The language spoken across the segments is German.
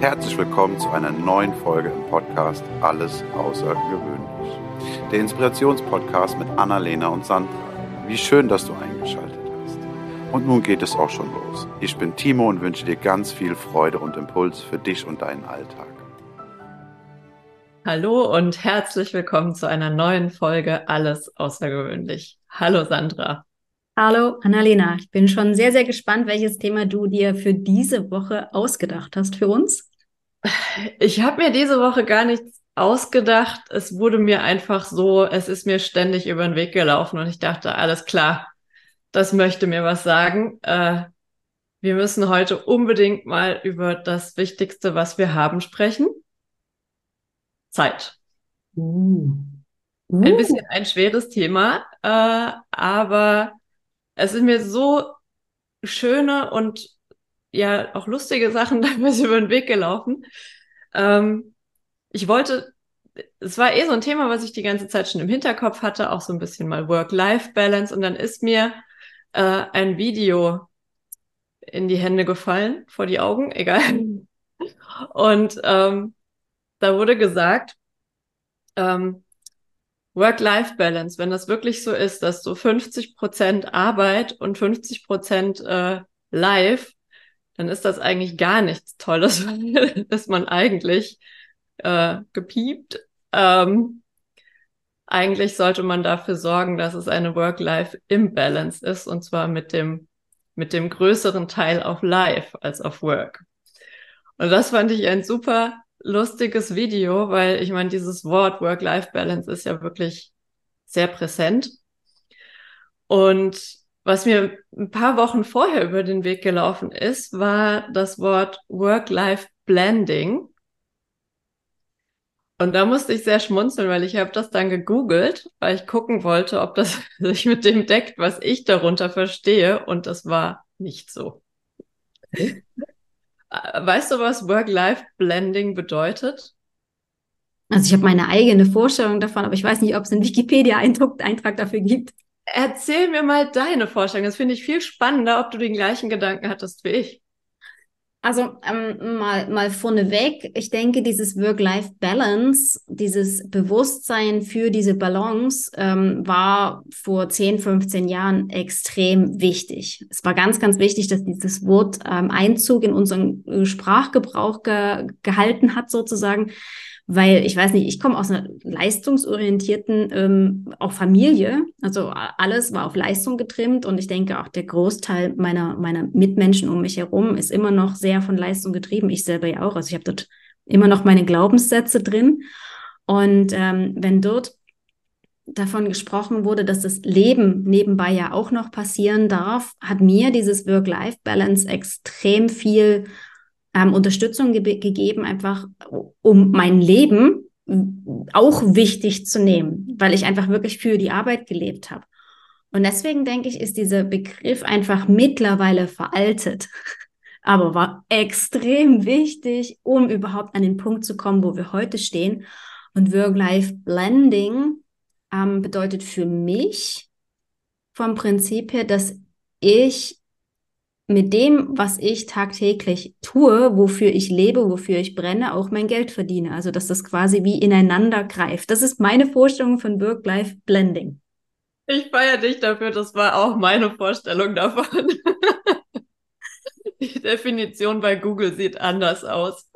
Herzlich willkommen zu einer neuen Folge im Podcast Alles Außergewöhnlich. Der Inspirationspodcast mit Annalena und Sandra. Wie schön, dass du eingeschaltet hast. Und nun geht es auch schon los. Ich bin Timo und wünsche dir ganz viel Freude und Impuls für dich und deinen Alltag. Hallo und herzlich willkommen zu einer neuen Folge Alles Außergewöhnlich. Hallo Sandra. Hallo Annalena, ich bin schon sehr, sehr gespannt, welches Thema du dir für diese Woche ausgedacht hast für uns. Ich habe mir diese Woche gar nichts ausgedacht. Es wurde mir einfach so, es ist mir ständig über den Weg gelaufen und ich dachte, alles klar, das möchte mir was sagen. Äh, wir müssen heute unbedingt mal über das Wichtigste, was wir haben, sprechen. Zeit. Uh. Uh. Ein bisschen ein schweres Thema, äh, aber es sind mir so schöne und ja auch lustige Sachen damals über den Weg gelaufen. Ähm, ich wollte, es war eh so ein Thema, was ich die ganze Zeit schon im Hinterkopf hatte, auch so ein bisschen mal Work-Life-Balance. Und dann ist mir äh, ein Video in die Hände gefallen, vor die Augen, egal. Und ähm, da wurde gesagt, ähm, Work-Life-Balance, wenn das wirklich so ist, dass du 50 Prozent Arbeit und 50 Prozent äh, Live, dann ist das eigentlich gar nichts Tolles, dass man eigentlich äh, gepiept. Ähm, eigentlich sollte man dafür sorgen, dass es eine Work-Life-Imbalance ist und zwar mit dem mit dem größeren Teil auf Live als auf Work. Und das fand ich ein super lustiges Video, weil ich meine, dieses Wort Work-Life-Balance ist ja wirklich sehr präsent. Und was mir ein paar Wochen vorher über den Weg gelaufen ist, war das Wort Work-Life-Blending. Und da musste ich sehr schmunzeln, weil ich habe das dann gegoogelt, weil ich gucken wollte, ob das sich mit dem deckt, was ich darunter verstehe. Und das war nicht so. Weißt du, was Work-Life-Blending bedeutet? Also ich habe meine eigene Vorstellung davon, aber ich weiß nicht, ob es einen Wikipedia-Eintrag dafür gibt. Erzähl mir mal deine Vorstellung. Das finde ich viel spannender, ob du den gleichen Gedanken hattest wie ich. Also ähm, mal, mal vorneweg, ich denke, dieses Work-Life-Balance, dieses Bewusstsein für diese Balance ähm, war vor 10, 15 Jahren extrem wichtig. Es war ganz, ganz wichtig, dass dieses Wort ähm, Einzug in unseren Sprachgebrauch ge gehalten hat, sozusagen weil ich weiß nicht, ich komme aus einer leistungsorientierten ähm, auch Familie, also alles war auf Leistung getrimmt und ich denke auch der Großteil meiner meiner Mitmenschen um mich herum ist immer noch sehr von Leistung getrieben. Ich selber ja auch, also ich habe dort immer noch meine Glaubenssätze drin. Und ähm, wenn dort davon gesprochen wurde, dass das Leben nebenbei ja auch noch passieren darf, hat mir dieses Work-Life-Balance extrem viel ähm, Unterstützung ge gegeben, einfach um mein Leben auch wichtig zu nehmen, weil ich einfach wirklich für die Arbeit gelebt habe. Und deswegen denke ich, ist dieser Begriff einfach mittlerweile veraltet, aber war extrem wichtig, um überhaupt an den Punkt zu kommen, wo wir heute stehen. Und Work-Life-Blending ähm, bedeutet für mich vom Prinzip her, dass ich mit dem, was ich tagtäglich tue, wofür ich lebe, wofür ich brenne, auch mein Geld verdiene. Also, dass das quasi wie ineinander greift. Das ist meine Vorstellung von Work-Life-Blending. Ich feiere dich dafür, das war auch meine Vorstellung davon. Die Definition bei Google sieht anders aus.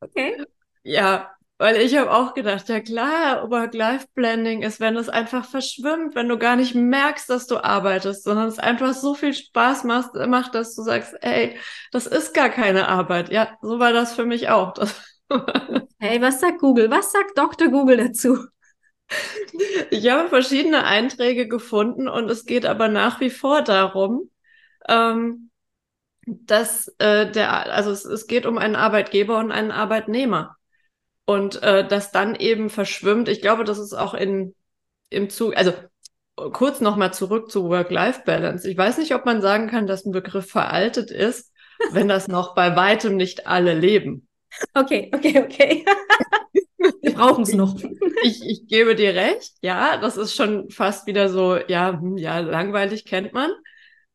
Okay. Ja, weil ich habe auch gedacht, ja klar, Work-Life-Blending ist, wenn es einfach verschwimmt, wenn du gar nicht merkst, dass du arbeitest, sondern es einfach so viel Spaß macht, macht dass du sagst, ey, das ist gar keine Arbeit. Ja, so war das für mich auch. hey, was sagt Google? Was sagt Dr. Google dazu? Ich habe verschiedene Einträge gefunden und es geht aber nach wie vor darum, ähm, dass äh, der, also es, es geht um einen Arbeitgeber und einen Arbeitnehmer. Und äh, das dann eben verschwimmt. Ich glaube, das ist auch in, im Zug, also kurz nochmal zurück zu Work-Life-Balance. Ich weiß nicht, ob man sagen kann, dass ein Begriff veraltet ist, wenn das noch bei weitem nicht alle leben. Okay, okay, okay. Wir brauchen es noch. Ich, ich gebe dir recht, ja, das ist schon fast wieder so, ja, hm, ja, langweilig kennt man.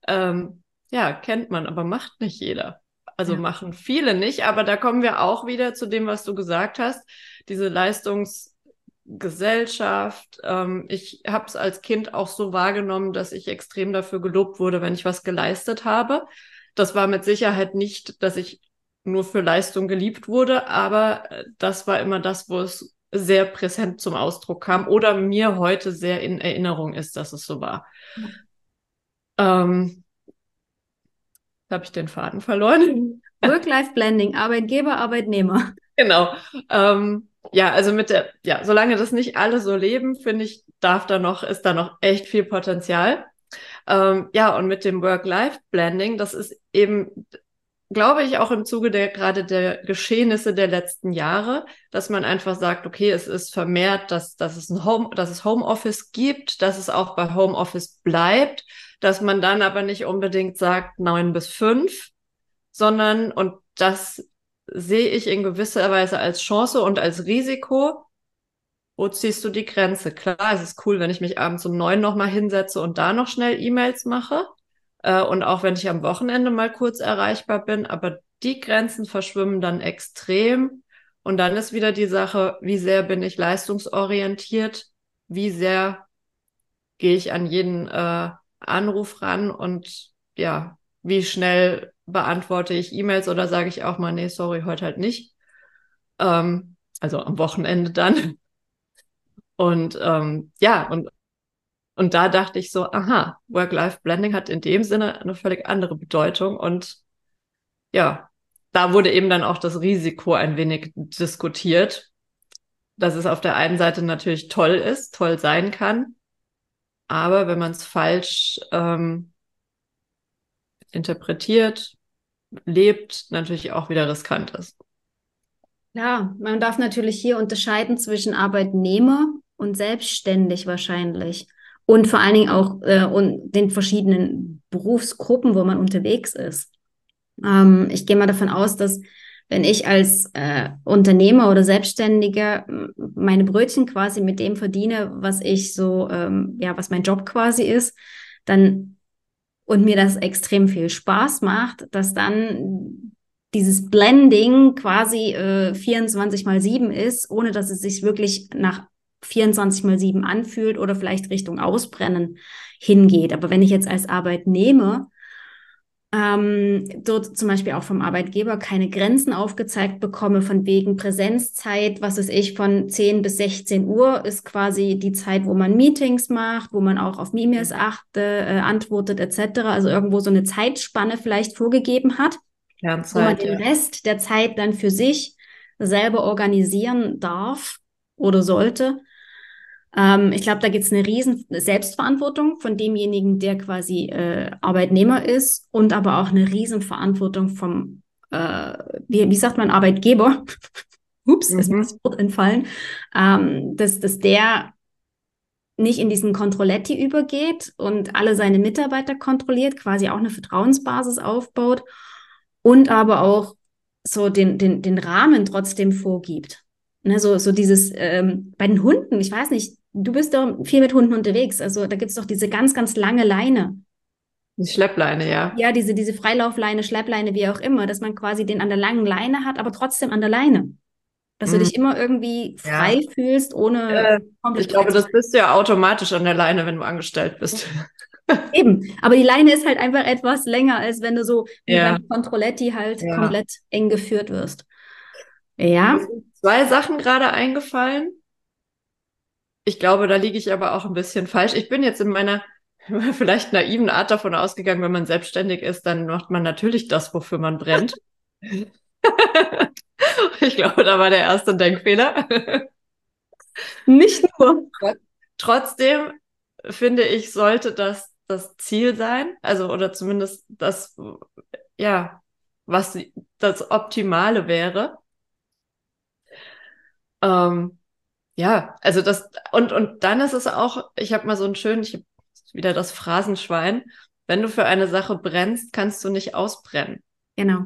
Ähm, ja, kennt man, aber macht nicht jeder. Also ja. machen viele nicht, aber da kommen wir auch wieder zu dem, was du gesagt hast. Diese Leistungsgesellschaft. Ähm, ich habe es als Kind auch so wahrgenommen, dass ich extrem dafür gelobt wurde, wenn ich was geleistet habe. Das war mit Sicherheit nicht, dass ich nur für Leistung geliebt wurde, aber äh, das war immer das, wo es sehr präsent zum Ausdruck kam oder mir heute sehr in Erinnerung ist, dass es so war. Ja. Ähm, habe ich den Faden verloren. Work-Life-Blending, Arbeitgeber, Arbeitnehmer. Genau. Ähm, ja, also mit der, ja, solange das nicht alle so leben, finde ich, darf da noch, ist da noch echt viel Potenzial. Ähm, ja, und mit dem Work-Life-Blending, das ist eben, glaube ich, auch im Zuge der gerade der Geschehnisse der letzten Jahre, dass man einfach sagt, okay, es ist vermehrt, dass, dass es ein Home, dass es Homeoffice gibt, dass es auch bei Homeoffice bleibt, dass man dann aber nicht unbedingt sagt neun bis fünf, sondern, und das sehe ich in gewisser Weise als Chance und als Risiko, wo ziehst du die Grenze? Klar, es ist cool, wenn ich mich abends um neun nochmal hinsetze und da noch schnell E-Mails mache. Äh, und auch wenn ich am Wochenende mal kurz erreichbar bin, aber die Grenzen verschwimmen dann extrem. Und dann ist wieder die Sache, wie sehr bin ich leistungsorientiert? Wie sehr gehe ich an jeden äh, Anruf ran und ja, wie schnell beantworte ich E-Mails oder sage ich auch mal, nee, sorry, heute halt nicht. Ähm, also am Wochenende dann. Und ähm, ja, und, und da dachte ich so, aha, Work-Life-Blending hat in dem Sinne eine völlig andere Bedeutung. Und ja, da wurde eben dann auch das Risiko ein wenig diskutiert, dass es auf der einen Seite natürlich toll ist, toll sein kann, aber wenn man es falsch ähm, interpretiert, lebt, natürlich auch wieder riskant ist. Ja, man darf natürlich hier unterscheiden zwischen Arbeitnehmer und selbstständig wahrscheinlich. Und vor allen Dingen auch äh, und den verschiedenen Berufsgruppen, wo man unterwegs ist. Ähm, ich gehe mal davon aus, dass wenn ich als äh, Unternehmer oder Selbstständiger meine Brötchen quasi mit dem verdiene, was ich so, ähm, ja, was mein Job quasi ist, dann und mir das extrem viel Spaß macht, dass dann dieses Blending quasi äh, 24 mal 7 ist, ohne dass es sich wirklich nach 24 mal 7 anfühlt oder vielleicht Richtung Ausbrennen hingeht. Aber wenn ich jetzt als Arbeitnehmer ähm, dort zum Beispiel auch vom Arbeitgeber keine Grenzen aufgezeigt bekomme, von wegen Präsenzzeit, was weiß ich, von 10 bis 16 Uhr ist quasi die Zeit, wo man Meetings macht, wo man auch auf E-Mails achte, äh, antwortet etc. Also irgendwo so eine Zeitspanne vielleicht vorgegeben hat, Kernzeit, wo man den ja. Rest der Zeit dann für sich selber organisieren darf oder sollte. Ähm, ich glaube, da gibt es eine riesen Selbstverantwortung von demjenigen, der quasi äh, Arbeitnehmer ist und aber auch eine riesen Verantwortung vom, äh, wie, wie sagt man, Arbeitgeber. Ups, mhm. ist mir das Wort entfallen, ähm, dass, dass der nicht in diesen Controletti übergeht und alle seine Mitarbeiter kontrolliert, quasi auch eine Vertrauensbasis aufbaut und aber auch so den, den, den Rahmen trotzdem vorgibt. Ne, so, so dieses, ähm, bei den Hunden, ich weiß nicht, du bist doch viel mit Hunden unterwegs. Also da gibt es doch diese ganz, ganz lange Leine. Die Schleppleine, ja. Ja, diese, diese Freilaufleine, Schleppleine, wie auch immer, dass man quasi den an der langen Leine hat, aber trotzdem an der Leine. Dass mhm. du dich immer irgendwie frei ja. fühlst, ohne. Äh, ich glaube, das bist du ja automatisch an der Leine, wenn du angestellt bist. Eben, aber die Leine ist halt einfach etwas länger, als wenn du so ja. mit Controletti halt ja. komplett eng geführt wirst. Ja. Zwei Sachen gerade eingefallen. Ich glaube, da liege ich aber auch ein bisschen falsch. Ich bin jetzt in meiner vielleicht naiven Art davon ausgegangen, wenn man selbstständig ist, dann macht man natürlich das, wofür man brennt. ich glaube, da war der erste Denkfehler. Nicht nur. Trotzdem finde ich, sollte das das Ziel sein, also oder zumindest das, ja, was das Optimale wäre. Ähm, ja, also das, und, und dann ist es auch, ich habe mal so einen schönen, ich habe wieder das Phrasenschwein, wenn du für eine Sache brennst, kannst du nicht ausbrennen. Genau.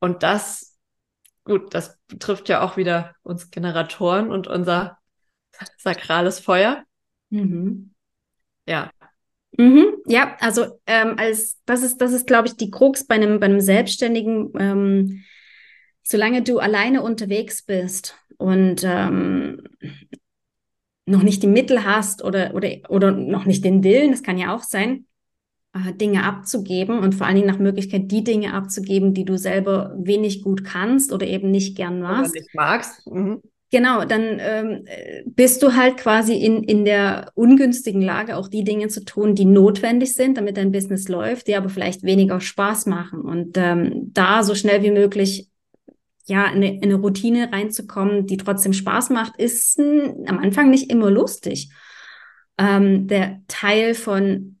Und das, gut, das betrifft ja auch wieder uns Generatoren und unser sakrales Feuer. Mhm. Ja. Mhm, ja, also ähm, als das ist, das ist, glaube ich, die Krux bei einem, bei einem Selbstständigen, ähm, solange du alleine unterwegs bist und ähm, noch nicht die Mittel hast oder, oder, oder noch nicht den Willen, das kann ja auch sein, äh, Dinge abzugeben und vor allen Dingen nach Möglichkeit die Dinge abzugeben, die du selber wenig gut kannst oder eben nicht gern machst. Oder nicht magst. Mhm. Genau, dann ähm, bist du halt quasi in, in der ungünstigen Lage, auch die Dinge zu tun, die notwendig sind, damit dein Business läuft, die aber vielleicht weniger Spaß machen. Und ähm, da so schnell wie möglich ja, in eine, in eine Routine reinzukommen, die trotzdem Spaß macht, ist n, am Anfang nicht immer lustig. Ähm, der Teil von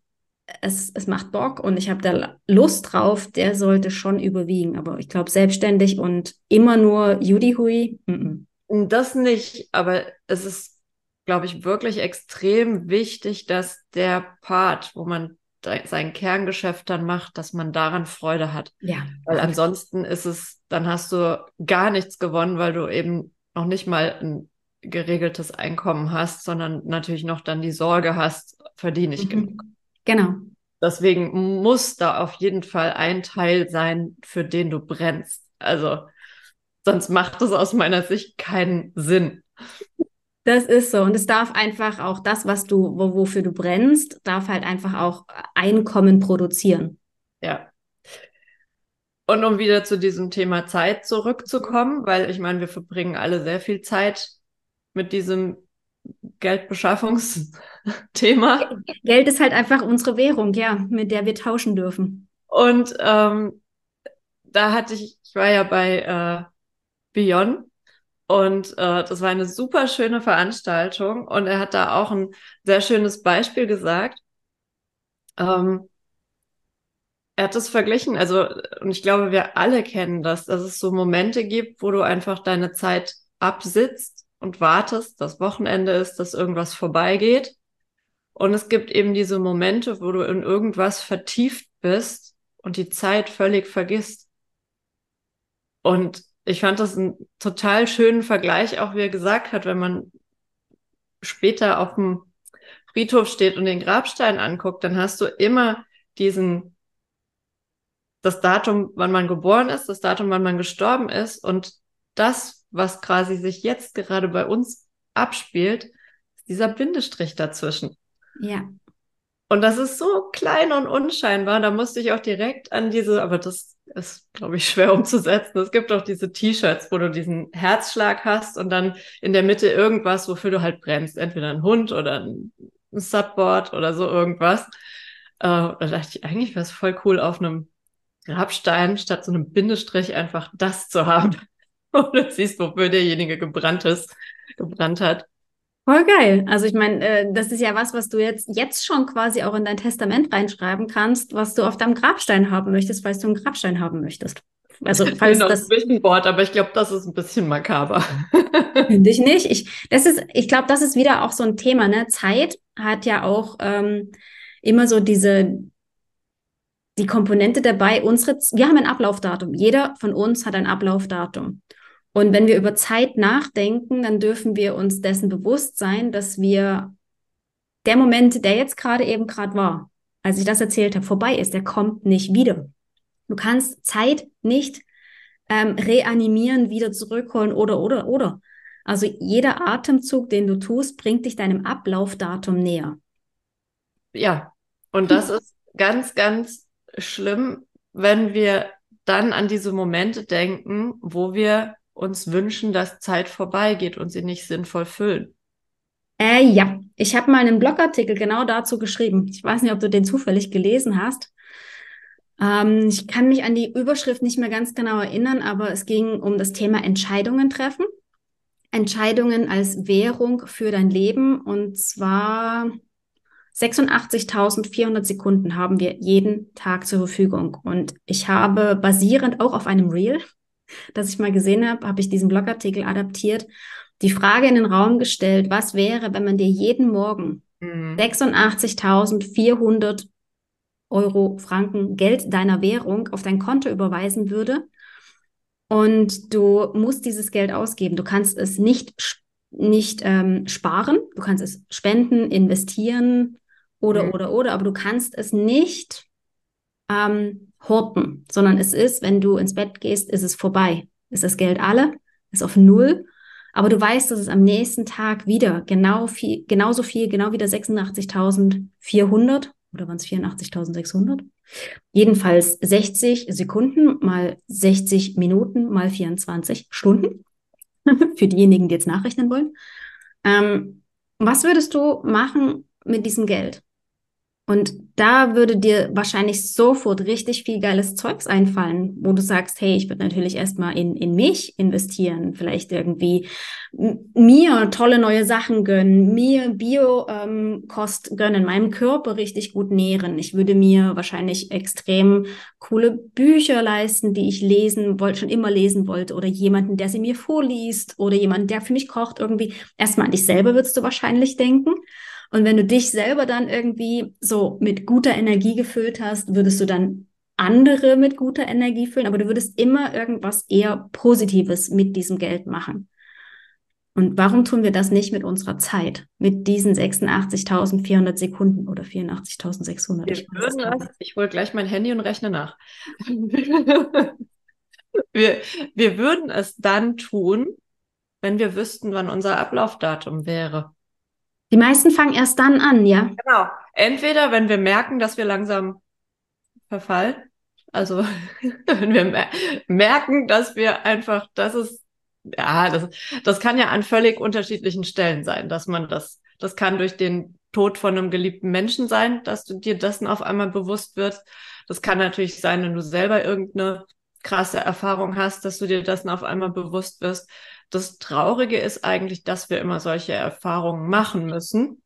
es, es macht Bock und ich habe da Lust drauf, der sollte schon überwiegen. Aber ich glaube, selbstständig und immer nur Judy Hui, mm -mm. Das nicht, aber es ist, glaube ich, wirklich extrem wichtig, dass der Part, wo man sein Kerngeschäft dann macht, dass man daran Freude hat. Ja. Weil ansonsten ist es, dann hast du gar nichts gewonnen, weil du eben noch nicht mal ein geregeltes Einkommen hast, sondern natürlich noch dann die Sorge hast, verdiene ich mhm. genug. Genau. Deswegen muss da auf jeden Fall ein Teil sein, für den du brennst. Also Sonst macht es aus meiner Sicht keinen Sinn. Das ist so. Und es darf einfach auch das, was du, wo, wofür du brennst, darf halt einfach auch Einkommen produzieren. Ja. Und um wieder zu diesem Thema Zeit zurückzukommen, weil ich meine, wir verbringen alle sehr viel Zeit mit diesem Geldbeschaffungsthema. Geld ist halt einfach unsere Währung, ja, mit der wir tauschen dürfen. Und ähm, da hatte ich, ich war ja bei äh, Beyond. Und äh, das war eine super schöne Veranstaltung. Und er hat da auch ein sehr schönes Beispiel gesagt. Ähm, er hat das verglichen, also, und ich glaube, wir alle kennen das, dass es so Momente gibt, wo du einfach deine Zeit absitzt und wartest, das Wochenende ist, dass irgendwas vorbeigeht. Und es gibt eben diese Momente, wo du in irgendwas vertieft bist und die Zeit völlig vergisst. Und ich fand das einen total schönen Vergleich, auch wie er gesagt hat, wenn man später auf dem Friedhof steht und den Grabstein anguckt, dann hast du immer diesen, das Datum, wann man geboren ist, das Datum, wann man gestorben ist und das, was quasi sich jetzt gerade bei uns abspielt, ist dieser Bindestrich dazwischen. Ja. Und das ist so klein und unscheinbar. Da musste ich auch direkt an diese, aber das ist, glaube ich, schwer umzusetzen. Es gibt auch diese T-Shirts, wo du diesen Herzschlag hast und dann in der Mitte irgendwas, wofür du halt brennst. Entweder ein Hund oder ein Subboard oder so irgendwas. Äh, da dachte ich, eigentlich wäre es voll cool, auf einem Grabstein statt so einem Bindestrich einfach das zu haben. Und du siehst, wofür derjenige gebrannt ist, gebrannt hat. Voll geil. Also ich meine, äh, das ist ja was, was du jetzt, jetzt schon quasi auch in dein Testament reinschreiben kannst, was du auf deinem Grabstein haben möchtest, falls du einen Grabstein haben möchtest. Also falls genau, das ein Wort, aber ich glaube, das ist ein bisschen makaber. Finde ich nicht. Ich, das ist, ich glaube, das ist wieder auch so ein Thema. Ne? Zeit hat ja auch ähm, immer so diese die Komponente dabei. Unsere, wir haben ein Ablaufdatum. Jeder von uns hat ein Ablaufdatum. Und wenn wir über Zeit nachdenken, dann dürfen wir uns dessen bewusst sein, dass wir der Moment, der jetzt gerade eben gerade war, als ich das erzählt habe, vorbei ist, der kommt nicht wieder. Du kannst Zeit nicht ähm, reanimieren, wieder zurückholen oder, oder, oder. Also jeder Atemzug, den du tust, bringt dich deinem Ablaufdatum näher. Ja, und das ist ganz, ganz schlimm, wenn wir dann an diese Momente denken, wo wir uns wünschen, dass Zeit vorbeigeht und sie nicht sinnvoll füllen. Äh, ja, ich habe mal einen Blogartikel genau dazu geschrieben. Ich weiß nicht, ob du den zufällig gelesen hast. Ähm, ich kann mich an die Überschrift nicht mehr ganz genau erinnern, aber es ging um das Thema Entscheidungen treffen. Entscheidungen als Währung für dein Leben. Und zwar 86.400 Sekunden haben wir jeden Tag zur Verfügung. Und ich habe basierend auch auf einem Reel, das ich mal gesehen habe, habe ich diesen Blogartikel adaptiert, die Frage in den Raum gestellt, was wäre, wenn man dir jeden Morgen mhm. 86.400 Euro, Franken, Geld deiner Währung auf dein Konto überweisen würde und du musst dieses Geld ausgeben. Du kannst es nicht, nicht ähm, sparen, du kannst es spenden, investieren oder, mhm. oder, oder, aber du kannst es nicht ähm, horten, sondern es ist, wenn du ins Bett gehst, ist es vorbei. Ist das Geld alle, ist auf Null, aber du weißt, dass es am nächsten Tag wieder genau viel, genauso viel, genau wieder 86.400 oder waren es 84.600? Jedenfalls 60 Sekunden mal 60 Minuten mal 24 Stunden. Für diejenigen, die jetzt nachrechnen wollen. Ähm, was würdest du machen mit diesem Geld? Und da würde dir wahrscheinlich sofort richtig viel geiles Zeugs einfallen, wo du sagst, hey, ich würde natürlich erstmal in, in mich investieren, vielleicht irgendwie mir tolle neue Sachen gönnen, mir Biokost ähm, gönnen, meinem Körper richtig gut nähren. Ich würde mir wahrscheinlich extrem coole Bücher leisten, die ich lesen wollte, schon immer lesen wollte, oder jemanden, der sie mir vorliest, oder jemanden, der für mich kocht, irgendwie. Erstmal an dich selber würdest du wahrscheinlich denken. Und wenn du dich selber dann irgendwie so mit guter Energie gefüllt hast, würdest du dann andere mit guter Energie füllen, aber du würdest immer irgendwas eher Positives mit diesem Geld machen. Und warum tun wir das nicht mit unserer Zeit? Mit diesen 86.400 Sekunden oder 84.600? Ich, ich hole gleich mein Handy und rechne nach. wir, wir würden es dann tun, wenn wir wüssten, wann unser Ablaufdatum wäre. Die meisten fangen erst dann an, ja. Genau. Entweder, wenn wir merken, dass wir langsam verfallen, also wenn wir merken, dass wir einfach, das ist, ja, das, das kann ja an völlig unterschiedlichen Stellen sein, dass man das, das kann durch den Tod von einem geliebten Menschen sein, dass du dir dessen auf einmal bewusst wirst. Das kann natürlich sein, wenn du selber irgendeine krasse Erfahrung hast, dass du dir dessen auf einmal bewusst wirst. Das Traurige ist eigentlich, dass wir immer solche Erfahrungen machen müssen,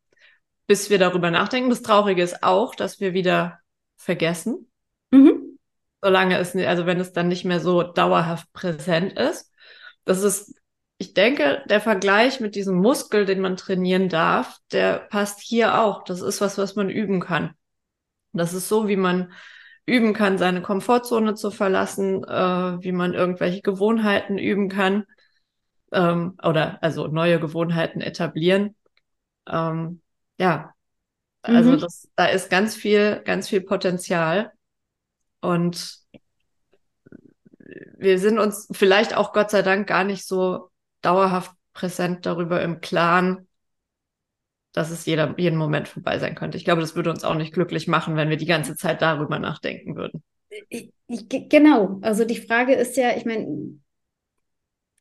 bis wir darüber nachdenken. Das Traurige ist auch, dass wir wieder vergessen. Mhm. Solange es, also wenn es dann nicht mehr so dauerhaft präsent ist. Das ist, ich denke, der Vergleich mit diesem Muskel, den man trainieren darf, der passt hier auch. Das ist was, was man üben kann. Das ist so, wie man üben kann, seine Komfortzone zu verlassen, äh, wie man irgendwelche Gewohnheiten üben kann ähm, oder also neue Gewohnheiten etablieren. Ähm, ja, also mhm. das, da ist ganz viel, ganz viel Potenzial und wir sind uns vielleicht auch Gott sei Dank gar nicht so dauerhaft präsent darüber im Klaren, dass es jeder, jeden Moment vorbei sein könnte. Ich glaube, das würde uns auch nicht glücklich machen, wenn wir die ganze Zeit darüber nachdenken würden. Ich, ich, genau. Also die Frage ist ja, ich meine,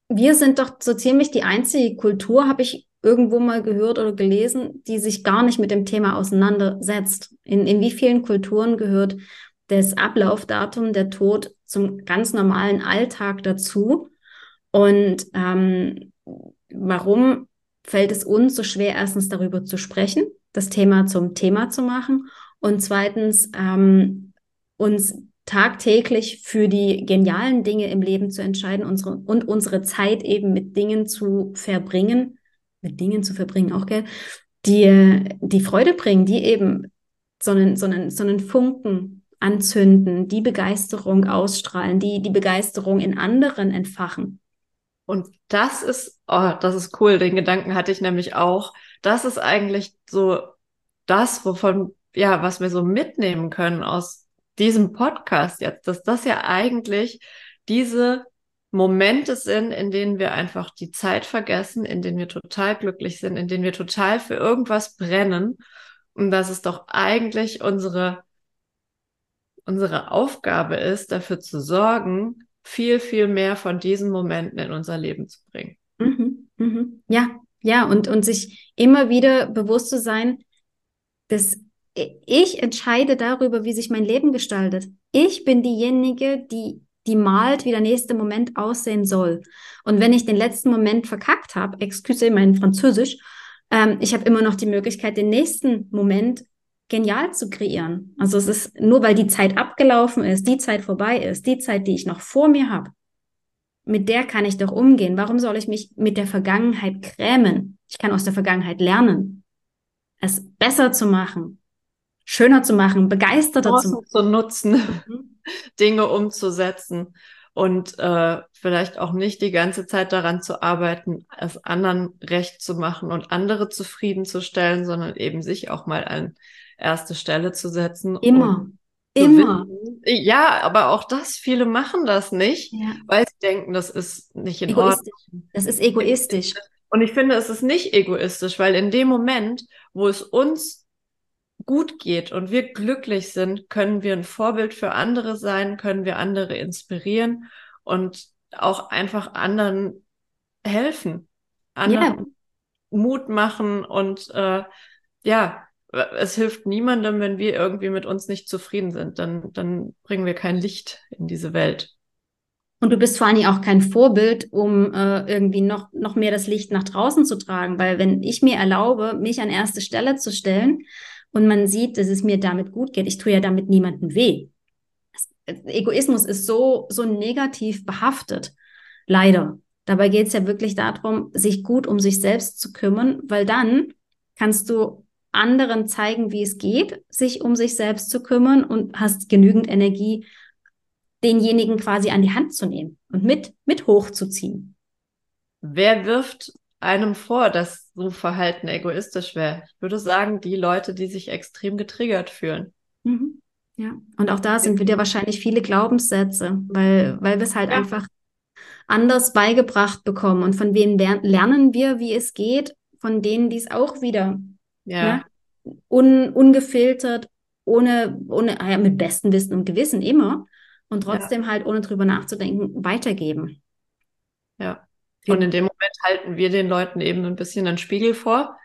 wir sind doch so ziemlich die einzige Kultur, habe ich irgendwo mal gehört oder gelesen, die sich gar nicht mit dem Thema auseinandersetzt. In, in wie vielen Kulturen gehört das Ablaufdatum, der Tod zum ganz normalen Alltag dazu? Und ähm, warum fällt es uns so schwer, erstens darüber zu sprechen, das Thema zum Thema zu machen und zweitens ähm, uns tagtäglich für die genialen Dinge im Leben zu entscheiden unsere, und unsere Zeit eben mit Dingen zu verbringen, mit Dingen zu verbringen, auch gell, die, die Freude bringen, die eben so einen, so, einen, so einen Funken anzünden, die Begeisterung ausstrahlen, die die Begeisterung in anderen entfachen. Und das ist, oh, das ist cool, den Gedanken hatte ich nämlich auch. Das ist eigentlich so das, wovon, ja, was wir so mitnehmen können aus diesem Podcast jetzt, dass das ja eigentlich diese Momente sind, in denen wir einfach die Zeit vergessen, in denen wir total glücklich sind, in denen wir total für irgendwas brennen. Und dass es doch eigentlich unsere, unsere Aufgabe ist, dafür zu sorgen, viel, viel mehr von diesen Momenten in unser Leben zu bringen. Mhm, mhm. Ja, ja, und, und sich immer wieder bewusst zu sein, dass ich entscheide darüber, wie sich mein Leben gestaltet. Ich bin diejenige, die die malt, wie der nächste Moment aussehen soll. Und wenn ich den letzten Moment verkackt habe, excuse mein Französisch, ähm, ich habe immer noch die Möglichkeit, den nächsten Moment genial zu kreieren. Also es ist nur, weil die Zeit abgelaufen ist, die Zeit vorbei ist, die Zeit, die ich noch vor mir habe, mit der kann ich doch umgehen. Warum soll ich mich mit der Vergangenheit krämen? Ich kann aus der Vergangenheit lernen, es besser zu machen, schöner zu machen, begeisterter Chancen zu, zu nutzen, mhm. Dinge umzusetzen und äh, vielleicht auch nicht die ganze Zeit daran zu arbeiten, es anderen recht zu machen und andere zufriedenzustellen, sondern eben sich auch mal ein erste Stelle zu setzen. Immer. Immer. Ja, aber auch das, viele machen das nicht, ja. weil sie denken, das ist nicht in Ordnung. Das ist egoistisch. Und ich finde, es ist nicht egoistisch, weil in dem Moment, wo es uns gut geht und wir glücklich sind, können wir ein Vorbild für andere sein, können wir andere inspirieren und auch einfach anderen helfen, anderen yeah. Mut machen und äh, ja, es hilft niemandem, wenn wir irgendwie mit uns nicht zufrieden sind. Dann, dann bringen wir kein Licht in diese Welt. Und du bist vor allen Dingen auch kein Vorbild, um äh, irgendwie noch, noch mehr das Licht nach draußen zu tragen. Weil wenn ich mir erlaube, mich an erste Stelle zu stellen und man sieht, dass es mir damit gut geht, ich tue ja damit niemandem weh. Egoismus ist so, so negativ behaftet. Leider. Dabei geht es ja wirklich darum, sich gut um sich selbst zu kümmern, weil dann kannst du anderen zeigen, wie es geht, sich um sich selbst zu kümmern und hast genügend Energie, denjenigen quasi an die Hand zu nehmen und mit, mit hochzuziehen. Wer wirft einem vor, dass so Verhalten egoistisch wäre? Ich würde sagen, die Leute, die sich extrem getriggert fühlen. Mhm. Ja, und auch da sind wieder wahrscheinlich viele Glaubenssätze, weil, weil wir es halt ja. einfach anders beigebracht bekommen. Und von wem lernen wir, wie es geht? Von denen, die es auch wieder ja. ja un, ungefiltert, ohne, ohne ah ja, mit bestem Wissen und Gewissen immer und trotzdem ja. halt ohne drüber nachzudenken weitergeben. Ja. Und in dem Moment halten wir den Leuten eben ein bisschen einen Spiegel vor.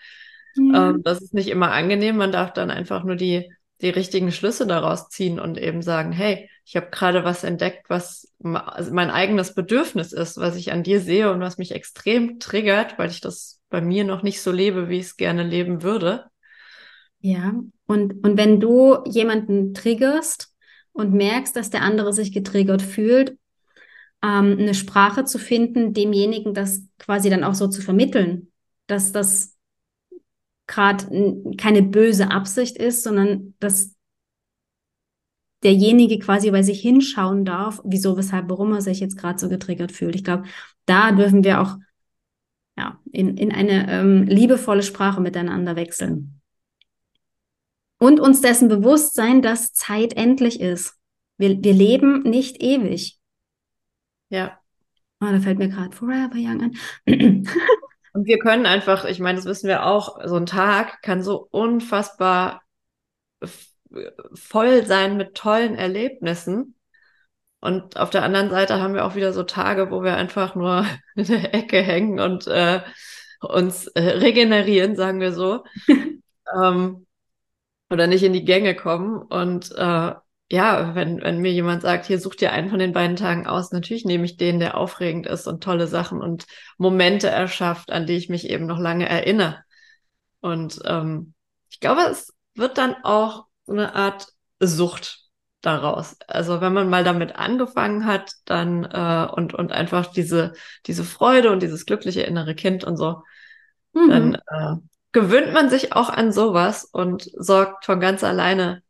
Ja. Ähm, das ist nicht immer angenehm. Man darf dann einfach nur die, die richtigen Schlüsse daraus ziehen und eben sagen, hey, ich habe gerade was entdeckt, was also mein eigenes Bedürfnis ist, was ich an dir sehe und was mich extrem triggert, weil ich das bei mir noch nicht so lebe, wie ich es gerne leben würde. Ja, und, und wenn du jemanden triggerst und merkst, dass der andere sich getriggert fühlt, ähm, eine Sprache zu finden, demjenigen das quasi dann auch so zu vermitteln, dass das gerade keine böse Absicht ist, sondern dass derjenige quasi bei sich hinschauen darf, wieso, weshalb, warum er sich jetzt gerade so getriggert fühlt. Ich glaube, da dürfen wir auch ja, in, in eine ähm, liebevolle Sprache miteinander wechseln. Und uns dessen bewusst sein, dass Zeit endlich ist. Wir, wir leben nicht ewig. Ja. Oh, da fällt mir gerade Forever Young an. Und wir können einfach, ich meine, das wissen wir auch, so ein Tag kann so unfassbar voll sein mit tollen Erlebnissen. Und auf der anderen Seite haben wir auch wieder so Tage, wo wir einfach nur in der Ecke hängen und äh, uns äh, regenerieren, sagen wir so. ähm, oder nicht in die Gänge kommen. Und äh, ja, wenn, wenn mir jemand sagt, hier such dir einen von den beiden Tagen aus, natürlich nehme ich den, der aufregend ist und tolle Sachen und Momente erschafft, an die ich mich eben noch lange erinnere. Und ähm, ich glaube, es wird dann auch so eine Art Sucht daraus. Also wenn man mal damit angefangen hat, dann äh, und und einfach diese diese Freude und dieses glückliche innere Kind und so, mhm. dann äh, gewöhnt man sich auch an sowas und sorgt von ganz alleine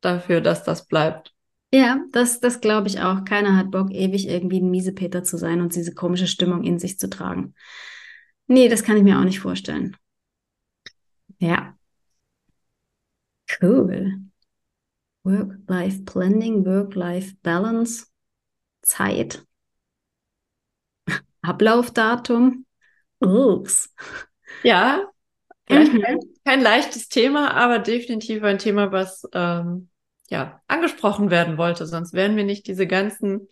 dafür, dass das bleibt. Ja, das, das glaube ich auch. Keiner hat Bock, ewig irgendwie ein Miesepeter zu sein und diese komische Stimmung in sich zu tragen. Nee, das kann ich mir auch nicht vorstellen. Ja. Cool. Work-Life-Planning, Work-Life-Balance, Zeit, Ablaufdatum. Ups. Ja, mhm. Kein, leichtes Thema, aber definitiv ein Thema, was ähm, ja angesprochen werden wollte. Sonst wären wir nicht diese ganzen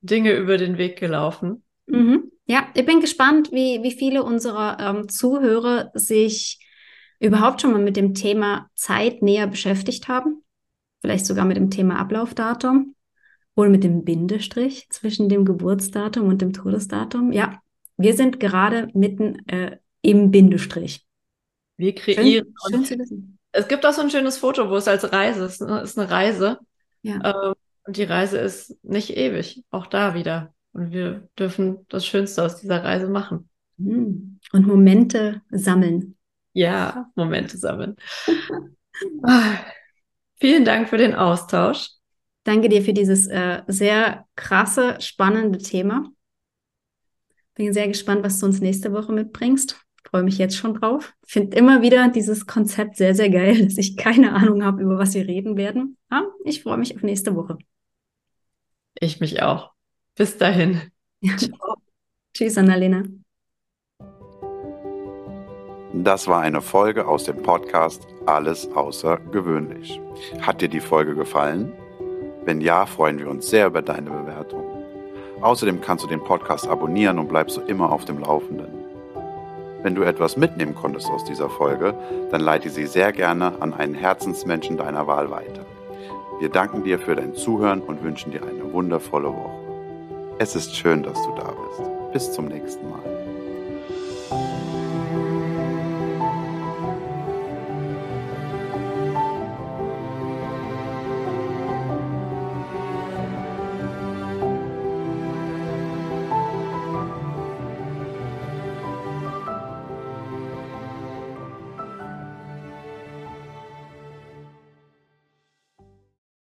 Dinge über den Weg gelaufen. Mhm. Ja, ich bin gespannt, wie, wie viele unserer ähm, Zuhörer sich überhaupt schon mal mit dem Thema Zeit näher beschäftigt haben. Vielleicht sogar mit dem Thema Ablaufdatum oder mit dem Bindestrich zwischen dem Geburtsdatum und dem Todesdatum. Ja, wir sind gerade mitten äh, im Bindestrich. Wir kreieren. Schön, schön. Es gibt auch so ein schönes Foto, wo es als Reise ist. Ne? Es ist eine Reise. Ja. Ähm, und die Reise ist nicht ewig. Auch da wieder. Und wir dürfen das Schönste aus dieser Reise machen. Hm. Und Momente sammeln. Ja, Momente sammeln. ah, vielen Dank für den Austausch. Danke dir für dieses äh, sehr krasse, spannende Thema. Bin sehr gespannt, was du uns nächste Woche mitbringst. Freue mich jetzt schon drauf. Finde immer wieder dieses Konzept sehr, sehr geil, dass ich keine Ahnung habe, über was wir reden werden. Aber ich freue mich auf nächste Woche. Ich mich auch. Bis dahin. Ja. Tschüss, Annalena. Das war eine Folge aus dem Podcast Alles außergewöhnlich. Hat dir die Folge gefallen? Wenn ja, freuen wir uns sehr über deine Bewertung. Außerdem kannst du den Podcast abonnieren und bleibst so immer auf dem Laufenden. Wenn du etwas mitnehmen konntest aus dieser Folge, dann leite sie sehr gerne an einen Herzensmenschen deiner Wahl weiter. Wir danken dir für dein Zuhören und wünschen dir eine wundervolle Woche. Es ist schön, dass du da bist. Bis zum nächsten Mal.